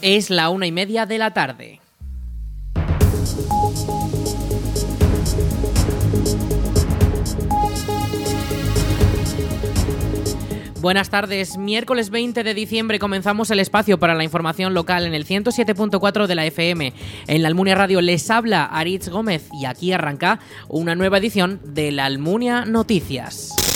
Es la una y media de la tarde. Buenas tardes. Miércoles 20 de diciembre comenzamos el espacio para la información local en el 107.4 de la FM. En la Almunia Radio les habla Aritz Gómez y aquí arranca una nueva edición de la Almunia Noticias.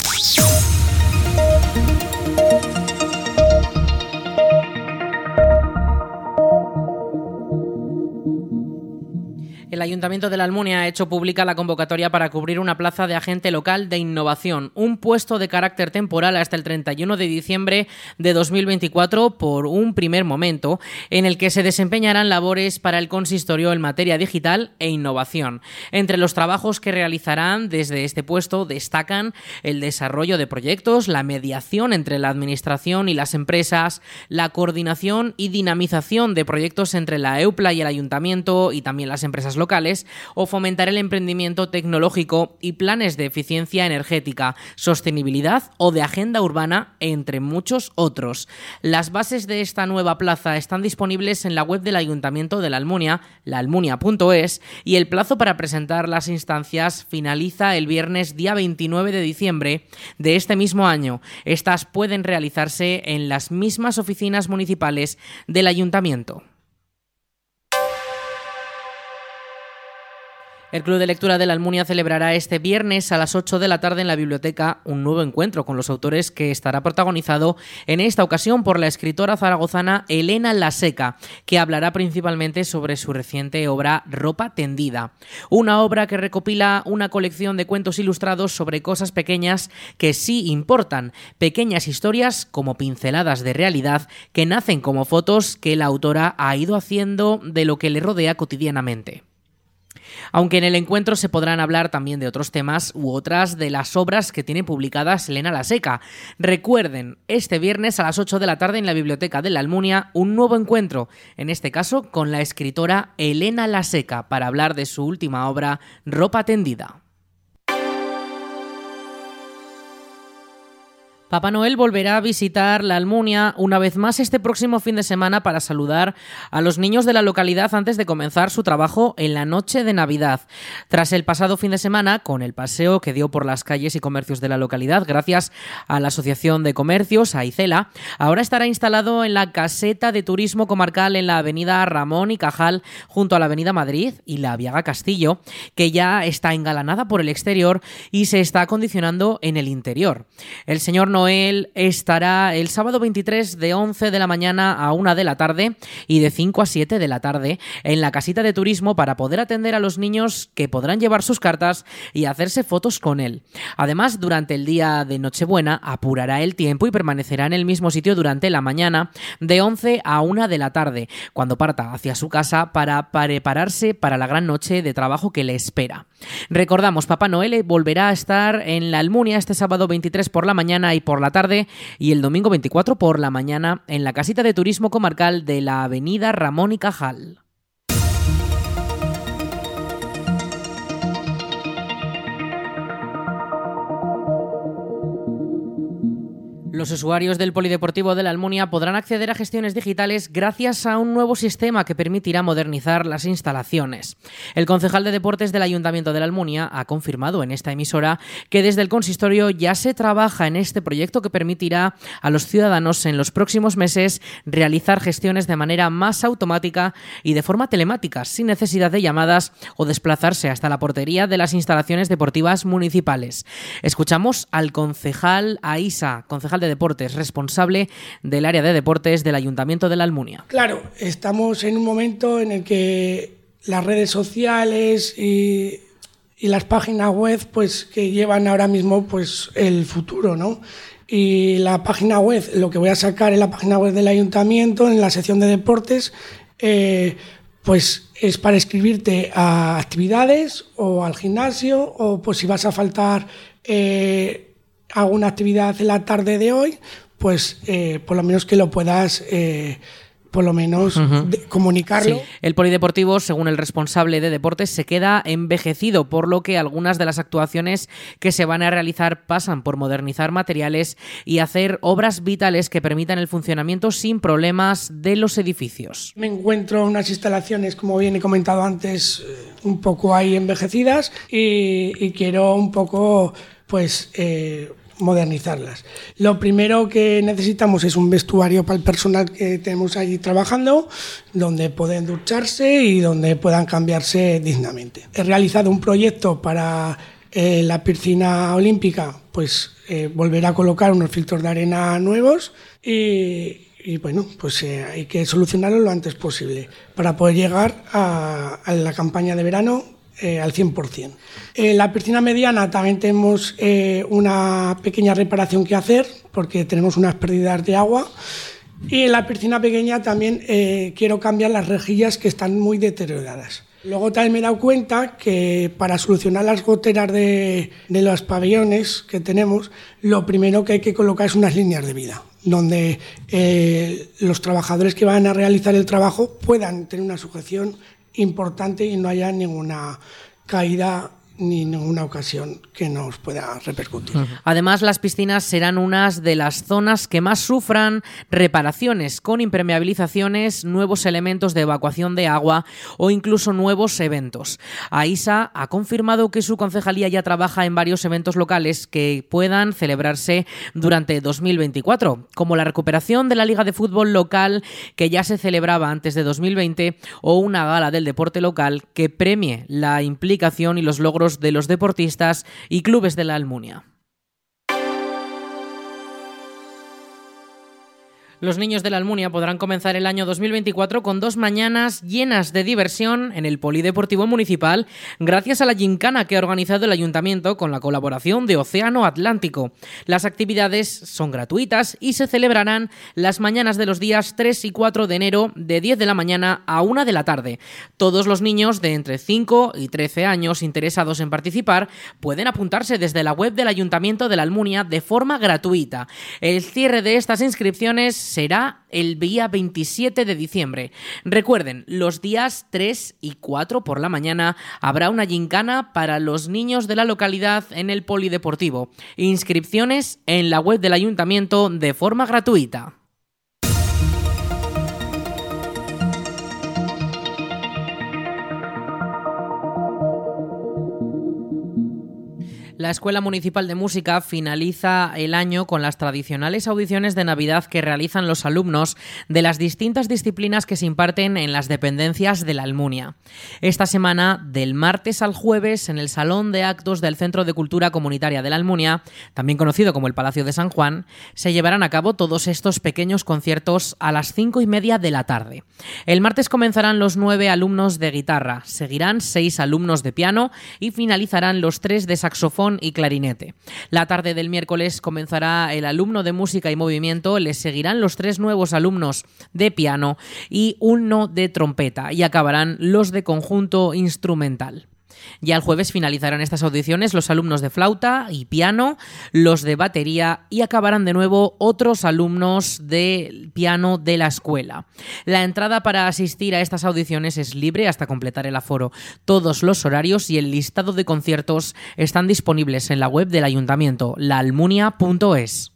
El Ayuntamiento de la Almunia ha hecho pública la convocatoria para cubrir una plaza de agente local de innovación, un puesto de carácter temporal hasta el 31 de diciembre de 2024 por un primer momento, en el que se desempeñarán labores para el consistorio en materia digital e innovación. Entre los trabajos que realizarán desde este puesto destacan el desarrollo de proyectos, la mediación entre la Administración y las empresas, la coordinación y dinamización de proyectos entre la EUPLA y el Ayuntamiento y también las empresas locales locales o fomentar el emprendimiento tecnológico y planes de eficiencia energética, sostenibilidad o de agenda urbana, entre muchos otros. Las bases de esta nueva plaza están disponibles en la web del Ayuntamiento de la Almunia, laalmunia.es, y el plazo para presentar las instancias finaliza el viernes día 29 de diciembre de este mismo año. Estas pueden realizarse en las mismas oficinas municipales del Ayuntamiento. El Club de Lectura de la Almunia celebrará este viernes a las 8 de la tarde en la biblioteca un nuevo encuentro con los autores que estará protagonizado en esta ocasión por la escritora zaragozana Elena Laseca, que hablará principalmente sobre su reciente obra Ropa tendida, una obra que recopila una colección de cuentos ilustrados sobre cosas pequeñas que sí importan, pequeñas historias como pinceladas de realidad que nacen como fotos que la autora ha ido haciendo de lo que le rodea cotidianamente. Aunque en el encuentro se podrán hablar también de otros temas u otras de las obras que tiene publicadas Elena La Seca. Recuerden, este viernes a las 8 de la tarde en la Biblioteca de la Almunia, un nuevo encuentro, en este caso con la escritora Elena La Seca, para hablar de su última obra, Ropa tendida. Papá Noel volverá a visitar la Almunia una vez más este próximo fin de semana para saludar a los niños de la localidad antes de comenzar su trabajo en la noche de Navidad. Tras el pasado fin de semana, con el paseo que dio por las calles y comercios de la localidad gracias a la Asociación de Comercios, AICELA, ahora estará instalado en la caseta de turismo comarcal en la avenida Ramón y Cajal junto a la avenida Madrid y la Viaga Castillo, que ya está engalanada por el exterior y se está acondicionando en el interior. El señor no Noel estará el sábado 23 de 11 de la mañana a 1 de la tarde y de 5 a 7 de la tarde en la casita de turismo para poder atender a los niños que podrán llevar sus cartas y hacerse fotos con él. Además, durante el día de Nochebuena apurará el tiempo y permanecerá en el mismo sitio durante la mañana de 11 a 1 de la tarde, cuando parta hacia su casa para prepararse para la gran noche de trabajo que le espera. Recordamos, Papá Noel volverá a estar en la Almunia este sábado 23 por la mañana y por la tarde y el domingo 24 por la mañana en la casita de turismo comarcal de la avenida Ramón y Cajal. Los usuarios del Polideportivo de la Almunia podrán acceder a gestiones digitales gracias a un nuevo sistema que permitirá modernizar las instalaciones. El concejal de deportes del Ayuntamiento de la Almunia ha confirmado en esta emisora que desde el consistorio ya se trabaja en este proyecto que permitirá a los ciudadanos en los próximos meses realizar gestiones de manera más automática y de forma telemática, sin necesidad de llamadas o desplazarse hasta la portería de las instalaciones deportivas municipales. Escuchamos al concejal Aisa, concejal de Deportes, responsable del área de deportes del Ayuntamiento de la Almunia. Claro, estamos en un momento en el que las redes sociales y, las páginas web pues que llevan ahora mismo pues el futuro, ¿no? Y la página web, lo que voy a sacar en la página web del ayuntamiento, en la sección de deportes, eh, pues es para inscribirte a actividades o al gimnasio o pues si vas a faltar eh, alguna actividad en la tarde de hoy, pues eh, por lo menos que lo puedas eh, por lo menos comunicarlo. El polideportivo, según el responsable de deportes, se queda envejecido, por lo que algunas de las actuaciones que se van a realizar pasan por modernizar materiales y hacer obras vitales que permitan el funcionamiento sin problemas de los edificios. Me encuentro unas instalaciones, como bien he comentado antes, eh, un poco ahí envejecidas y, quiero un poco, pues... Eh, modernizarlas. Lo primero que necesitamos es un vestuario para el personal que tenemos allí trabajando, donde pueden ducharse y donde puedan cambiarse dignamente. He realizado un proyecto para eh, la piscina olímpica, pues eh, volver a colocar unos filtros de arena nuevos y, bueno, pues eh, hay que solucionarlo lo antes posible para poder llegar a la campaña de verano eh, al 100%. En la piscina mediana también tenemos eh, una pequeña reparación que hacer porque tenemos unas pérdidas de agua. Y en la piscina pequeña también eh, quiero cambiar las rejillas que están muy deterioradas. Luego también me he dado cuenta que para solucionar las goteras de, de, los pabellones que tenemos, lo primero que hay que colocar es unas líneas de vida, donde los trabajadores que van a realizar el trabajo puedan tener una sujeción importante y no haya ninguna caída ni ninguna ocasión que nos pueda repercutir. Además, las piscinas serán unas de las zonas que más sufran reparaciones con impermeabilizaciones, nuevos elementos de evacuación de agua o incluso nuevos eventos. AISA ha confirmado que su concejalía ya trabaja en varios eventos locales que puedan celebrarse durante 2024, como la recuperación de la Liga de Fútbol local que ya se celebraba antes de 2020 o una gala del deporte local que premie la implicación y los logros de los deportistas y clubes de la Almunia. Los niños de la Almunia podrán comenzar el año 2024 con dos mañanas llenas de diversión en el Polideportivo Municipal gracias a la gincana que ha organizado el Ayuntamiento con la colaboración de Océano Atlántico. Las actividades son gratuitas y se celebrarán las mañanas de los días 3 y 4 de enero de 10 de la mañana a 1 de la tarde. Todos los niños de entre 5 y 13 años interesados en participar pueden apuntarse desde la web del Ayuntamiento de la Almunia de forma gratuita. El cierre de estas inscripciones será el día 27 de diciembre. Recuerden, los días 3 y 4 por la mañana habrá una gincana para los niños de la localidad en el polideportivo. Inscripciones en la web del ayuntamiento de forma gratuita. La Escuela Municipal de Música finaliza el año con las tradicionales audiciones de Navidad que realizan los alumnos de las distintas disciplinas que se imparten en las dependencias de la Almunia. Esta semana, del martes al jueves, en el Salón de Actos del Centro de Cultura Comunitaria de la Almunia, también conocido como el Palacio de San Juan, se llevarán a cabo todos estos pequeños conciertos a las cinco y media de la tarde. El martes comenzarán los nueve alumnos de guitarra, seguirán seis alumnos de piano y finalizarán los tres de saxofón y clarinete. La tarde del miércoles comenzará el alumno de música y movimiento, les seguirán los tres nuevos alumnos de piano y uno de trompeta y acabarán los de conjunto instrumental. Ya el jueves finalizarán estas audiciones los alumnos de flauta y piano, los de batería y acabarán de nuevo otros alumnos de piano de la escuela. La entrada para asistir a estas audiciones es libre hasta completar el aforo. Todos los horarios y el listado de conciertos están disponibles en la web del ayuntamiento, laalmunia.es.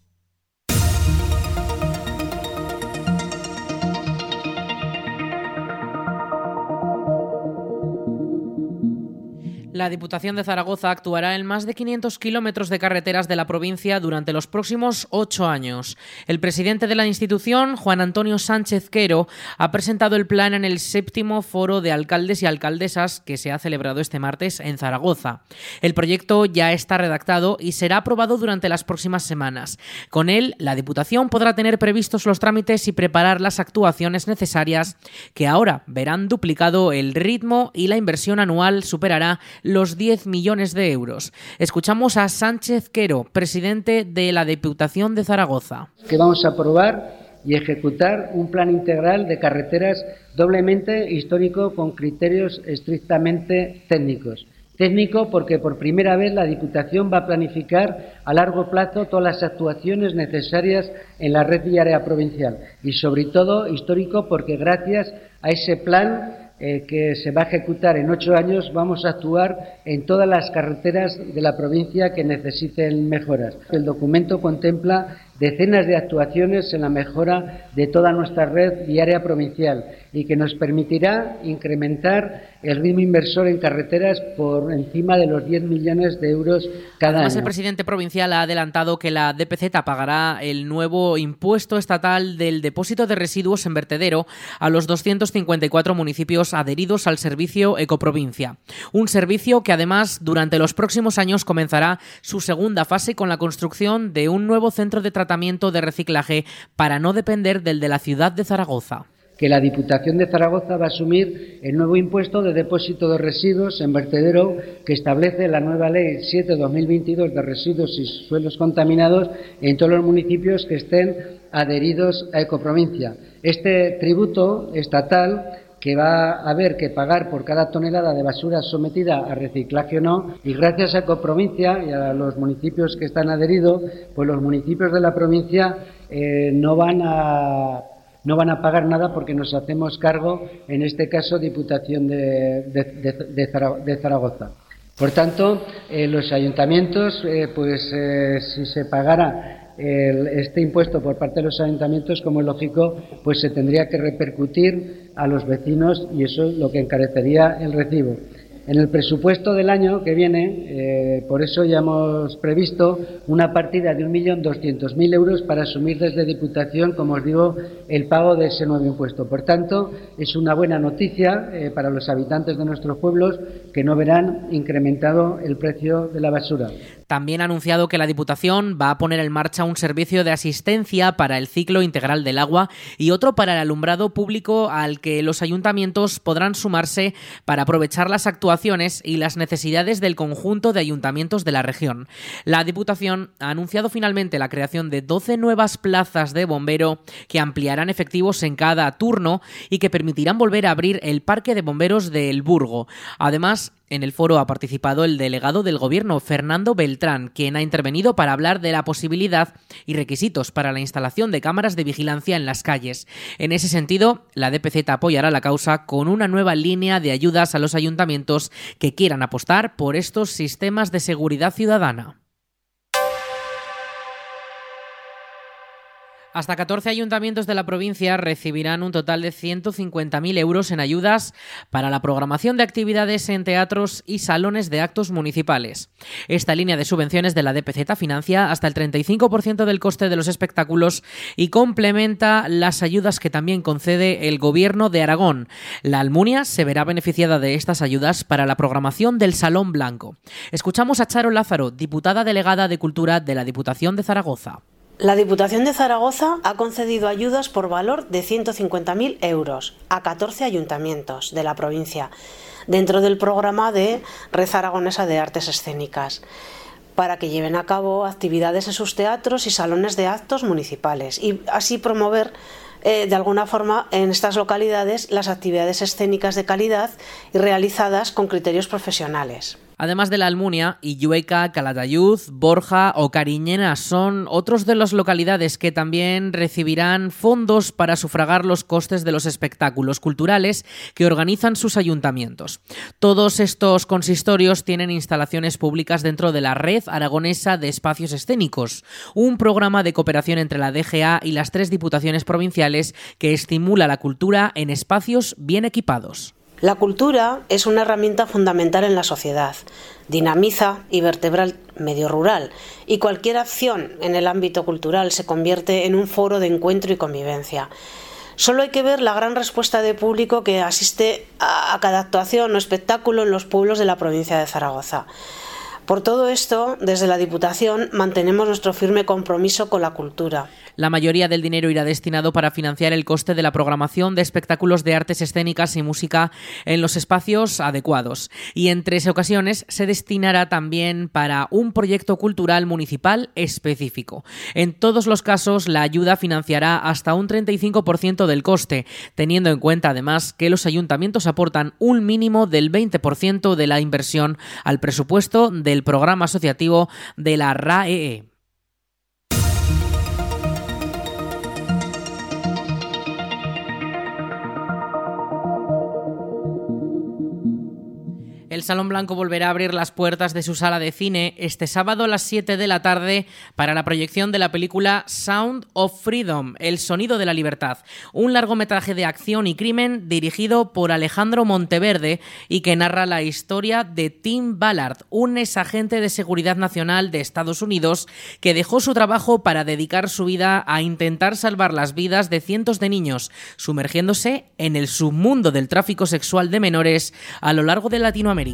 La Diputación de Zaragoza actuará en más de 500 kilómetros de carreteras de la provincia durante los próximos ocho años. El presidente de la institución, Juan Antonio Sánchez Quero, ha presentado el plan en el séptimo foro de alcaldes y alcaldesas que se ha celebrado este martes en Zaragoza. El proyecto ya está redactado y será aprobado durante las próximas semanas. Con él, la Diputación podrá tener previstos los trámites y preparar las actuaciones necesarias que ahora verán duplicado el ritmo y la inversión anual superará los 10 millones de euros. Escuchamos a Sánchez Quero, presidente de la Diputación de Zaragoza. Que vamos a aprobar y ejecutar un plan integral de carreteras doblemente histórico con criterios estrictamente técnicos Técnico porque por primera vez la Diputación va a planificar a largo plazo todas las actuaciones necesarias en la red viaria provincial y sobre todo histórico porque gracias a ese plan eh, que se va a ejecutar en ocho años, vamos a actuar en todas las carreteras de la provincia que necesiten mejoras. El documento contempla decenas de actuaciones en la mejora de toda nuestra red viaria provincial y que nos permitirá incrementar el ritmo inversor en carreteras por encima de los 10 millones de euros cada Además, año. el presidente provincial ha adelantado que la DPZ pagará el nuevo impuesto estatal del depósito de residuos en vertedero a los 254 municipios adheridos al servicio Ecoprovincia. Un servicio que además durante los próximos años comenzará su segunda fase con la construcción de un nuevo centro de tratamiento de reciclaje para no depender del de la ciudad de Zaragoza que la Diputación de Zaragoza va a asumir el nuevo impuesto de depósito de residuos en vertedero que establece la nueva Ley 7-2022 de residuos y suelos contaminados en todos los municipios que estén adheridos a Ecoprovincia. Este tributo estatal que va a haber que pagar por cada tonelada de basura sometida a reciclaje o no, y gracias a Ecoprovincia y a los municipios que están adheridos, pues los municipios de la provincia eh, no van a no van a pagar nada porque nos hacemos cargo, en este caso, Diputación de, de, de Zaragoza. Por tanto, eh, los ayuntamientos, eh, pues si se pagara el, este impuesto por parte de los ayuntamientos, como es lógico, pues se tendría que repercutir a los vecinos y eso es lo que encarecería el recibo. En el presupuesto del año que viene, eh, por eso ya hemos previsto una partida de 1.200.000 euros para asumir desde Diputación, como os digo, el pago de ese nuevo impuesto. Por tanto, es una buena noticia eh, para los habitantes de nuestros pueblos que no verán incrementado el precio de la basura. También ha anunciado que la Diputación va a poner en marcha un servicio de asistencia para el ciclo integral del agua y otro para el alumbrado público al que los ayuntamientos podrán sumarse para aprovechar las actuaciones y las necesidades del conjunto de ayuntamientos de la región. La Diputación ha anunciado finalmente la creación de 12 nuevas plazas de bombero que ampliarán efectivos en cada turno y que permitirán volver a abrir el parque de bomberos de El Burgo. Además, en el foro ha participado el delegado del gobierno, Fernando Beltrán, quien ha intervenido para hablar de la posibilidad y requisitos para la instalación de cámaras de vigilancia en las calles. En ese sentido, la DPZ apoyará la causa con una nueva línea de ayudas a los ayuntamientos que quieran apostar por estos sistemas de seguridad ciudadana. Hasta 14 ayuntamientos de la provincia recibirán un total de 150.000 euros en ayudas para la programación de actividades en teatros y salones de actos municipales. Esta línea de subvenciones de la DPZ financia hasta el 35% del coste de los espectáculos y complementa las ayudas que también concede el Gobierno de Aragón. La Almunia se verá beneficiada de estas ayudas para la programación del Salón Blanco. Escuchamos a Charo Lázaro, diputada delegada de Cultura de la Diputación de Zaragoza. La Diputación de Zaragoza ha concedido ayudas por valor de 150.000 euros a 14 ayuntamientos de la provincia dentro del programa de Red Aragonesa de Artes Escénicas para que lleven a cabo actividades en sus teatros y salones de actos municipales y así promover eh, de alguna forma en estas localidades las actividades escénicas de calidad y realizadas con criterios profesionales. Además de la Almunia, Illueca, Calatayud, Borja o Cariñena son otros de las localidades que también recibirán fondos para sufragar los costes de los espectáculos culturales que organizan sus ayuntamientos. Todos estos consistorios tienen instalaciones públicas dentro de la Red Aragonesa de Espacios Escénicos, un programa de cooperación entre la DGA y las tres diputaciones provinciales que estimula la cultura en espacios bien equipados. La cultura es una herramienta fundamental en la sociedad, dinamiza y vertebra el medio rural, y cualquier acción en el ámbito cultural se convierte en un foro de encuentro y convivencia. Solo hay que ver la gran respuesta de público que asiste a cada actuación o espectáculo en los pueblos de la provincia de Zaragoza. Por todo esto, desde la Diputación mantenemos nuestro firme compromiso con la cultura. La mayoría del dinero irá destinado para financiar el coste de la programación de espectáculos de artes escénicas y música en los espacios adecuados. Y en tres ocasiones se destinará también para un proyecto cultural municipal específico. En todos los casos, la ayuda financiará hasta un 35% del coste, teniendo en cuenta además que los ayuntamientos aportan un mínimo del 20% de la inversión al presupuesto del programa asociativo de la RAEE. El Salón Blanco volverá a abrir las puertas de su sala de cine este sábado a las 7 de la tarde para la proyección de la película Sound of Freedom, El Sonido de la Libertad, un largometraje de acción y crimen dirigido por Alejandro Monteverde y que narra la historia de Tim Ballard, un exagente de seguridad nacional de Estados Unidos que dejó su trabajo para dedicar su vida a intentar salvar las vidas de cientos de niños, sumergiéndose en el submundo del tráfico sexual de menores a lo largo de Latinoamérica.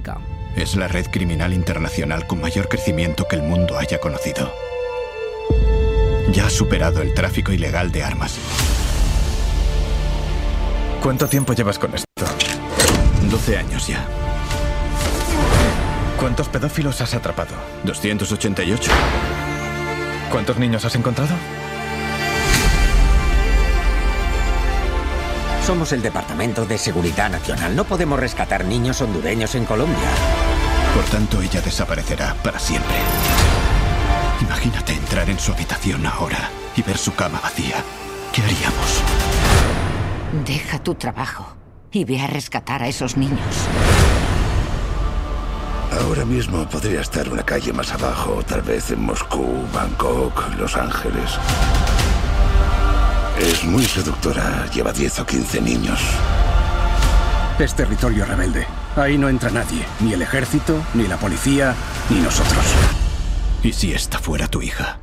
Es la red criminal internacional con mayor crecimiento que el mundo haya conocido. Ya ha superado el tráfico ilegal de armas. ¿Cuánto tiempo llevas con esto? 12 años ya. ¿Cuántos pedófilos has atrapado? 288. ¿Cuántos niños has encontrado? Somos el Departamento de Seguridad Nacional. No podemos rescatar niños hondureños en Colombia. Por tanto, ella desaparecerá para siempre. Imagínate entrar en su habitación ahora y ver su cama vacía. ¿Qué haríamos? Deja tu trabajo y ve a rescatar a esos niños. Ahora mismo podría estar una calle más abajo, tal vez en Moscú, Bangkok, Los Ángeles. Es muy seductora. Lleva 10 o 15 niños. Es territorio rebelde. Ahí no entra nadie. Ni el ejército, ni la policía, ni nosotros. ¿Y si esta fuera tu hija?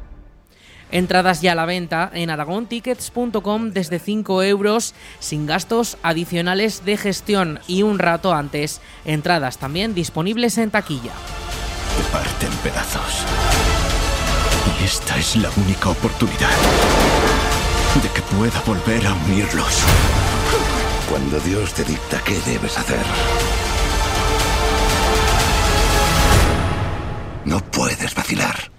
Entradas ya a la venta en aragontickets.com desde 5 euros sin gastos adicionales de gestión y un rato antes. Entradas también disponibles en taquilla. Te parten pedazos. Y esta es la única oportunidad de que pueda volver a unirlos. Cuando Dios te dicta qué debes hacer, no puedes vacilar.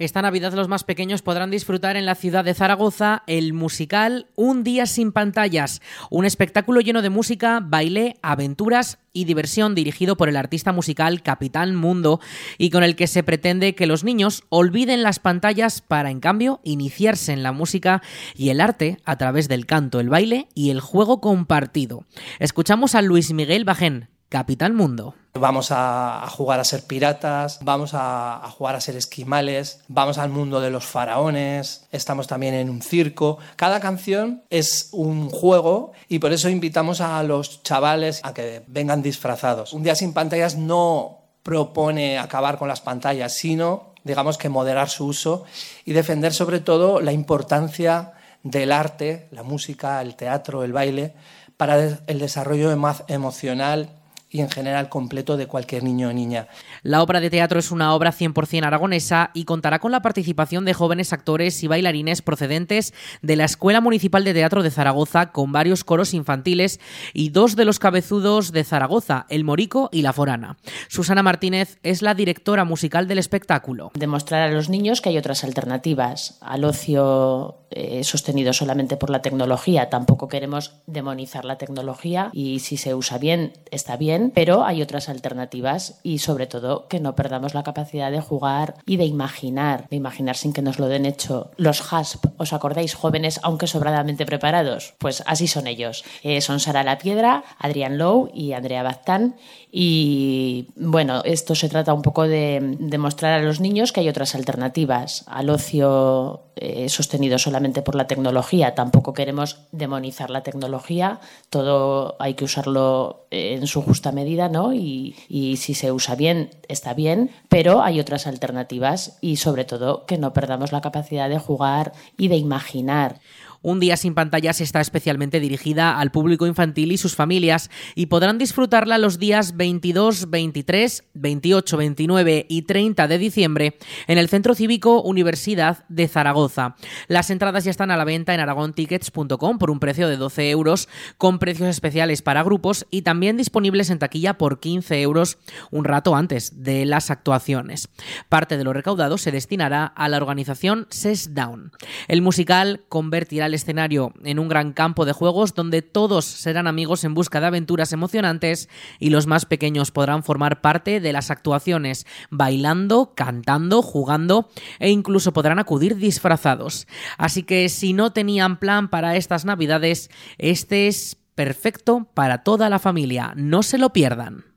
Esta Navidad los más pequeños podrán disfrutar en la ciudad de Zaragoza el musical Un día sin pantallas, un espectáculo lleno de música, baile, aventuras y diversión dirigido por el artista musical Capitán Mundo y con el que se pretende que los niños olviden las pantallas para en cambio iniciarse en la música y el arte a través del canto, el baile y el juego compartido. Escuchamos a Luis Miguel Bajén, Capitán Mundo. Vamos a, jugar a ser piratas, vamos a, jugar a ser esquimales, vamos al mundo de los faraones, estamos también en un circo. Cada canción es un juego y por eso invitamos a los chavales a que vengan disfrazados. Un día sin pantallas no propone acabar con las pantallas, sino, digamos que moderar su uso y defender sobre todo la importancia del arte, la música, el teatro, el baile, para el desarrollo emocional y en general completo de cualquier niño o niña. La obra de teatro es una obra 100% aragonesa y contará con la participación de jóvenes actores y bailarines procedentes de la Escuela Municipal de Teatro de Zaragoza con varios coros infantiles y dos de los cabezudos de Zaragoza, El Morico y La Forana. Susana Martínez es la directora musical del espectáculo. Demostrar a los niños que hay otras alternativas al ocio eh, sostenido solamente por la tecnología. Tampoco queremos demonizar la tecnología y si se usa bien está bien pero hay otras alternativas y sobre todo que no perdamos la capacidad de jugar y de imaginar, de imaginar sin que nos lo den hecho. Los HASP, ¿os acordáis? Jóvenes aunque sobradamente preparados. Pues así son ellos. Eh, son Sara La Piedra, Adrián Lowe y Andrea Baztán. Y bueno, esto se trata un poco de demostrar a los niños que hay otras alternativas al ocio eh, sostenido solamente por la tecnología. Tampoco queremos demonizar la tecnología, todo hay que usarlo en su justa medida, ¿no? Y, y si se usa bien, está bien, pero hay otras alternativas y sobre todo que no perdamos la capacidad de jugar y de imaginar Un día sin pantallas está especialmente dirigida al público infantil y sus familias y podrán disfrutarla los días 22, 23, 28, 29 y 30 de diciembre en el Centro Cívico Universidad de Zaragoza. Las entradas ya están a la venta en aragontickets.com por un precio de 12 euros con precios especiales para grupos y también disponibles en taquilla por 15 euros un rato antes de las actuaciones. Parte de lo recaudado se destinará a la organización SES Down. El musical convertirá el escenario en un gran campo de juegos donde todos serán amigos en busca de aventuras emocionantes y los más pequeños podrán formar parte de las actuaciones, bailando, cantando, jugando e incluso podrán acudir disfrazados. Así que si no tenían plan para estas navidades, este es perfecto para toda la familia. No se lo pierdan.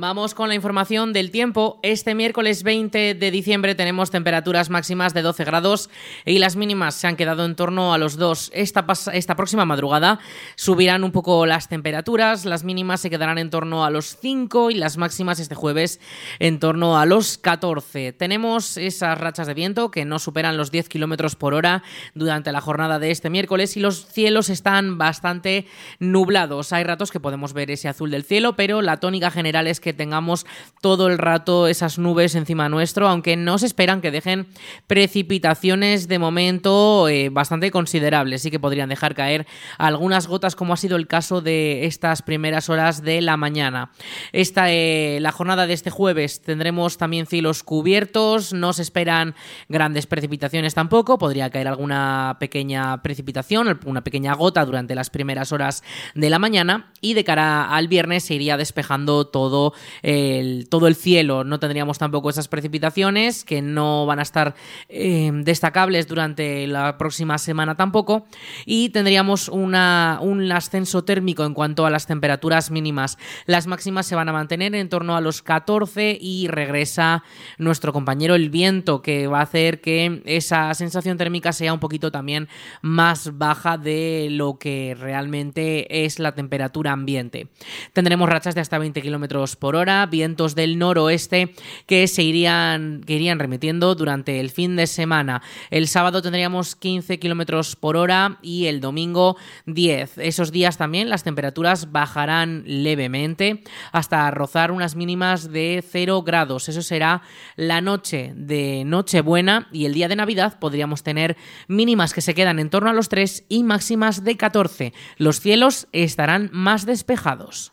Vamos con la información del tiempo. Este miércoles 20 de diciembre tenemos temperaturas máximas de 12 grados y las mínimas se han quedado en torno a los 2. Esta, esta próxima madrugada subirán un poco las temperaturas, las mínimas se quedarán en torno a los 5 y las máximas este jueves en torno a los 14. Tenemos esas rachas de viento que no superan los 10 kilómetros por hora durante la jornada de este miércoles y los cielos están bastante nublados. Hay ratos que podemos ver ese azul del cielo, pero la tónica general es que tengamos todo el rato esas nubes encima nuestro, aunque no se esperan que dejen precipitaciones de momento eh, bastante considerables, sí que podrían dejar caer algunas gotas como ha sido el caso de estas primeras horas de la mañana. Esta, eh, la jornada de este jueves tendremos también cielos cubiertos, no se esperan grandes precipitaciones tampoco, podría caer alguna pequeña precipitación, una pequeña gota durante las primeras horas de la mañana y de cara al viernes se iría despejando todo todo el cielo. No tendríamos tampoco esas precipitaciones que no van a estar eh, destacables durante la próxima semana tampoco. Y tendríamos un ascenso térmico en cuanto a las temperaturas mínimas. Las máximas se van a mantener en torno a los 14 y regresa nuestro compañero el viento que va a hacer que esa sensación térmica sea un poquito también más baja de lo que realmente es la temperatura ambiente. Tendremos rachas de hasta 20 kilómetros por hora, vientos del noroeste que se irían, que irían remitiendo durante el fin de semana. El sábado tendríamos 15 kilómetros por hora y el domingo 10. Esos días también las temperaturas bajarán levemente hasta rozar unas mínimas de 0 grados. Eso será la noche de Nochebuena y el día de Navidad podríamos tener mínimas que se quedan en torno a los 3 y máximas de 14. Los cielos estarán más despejados.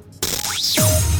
you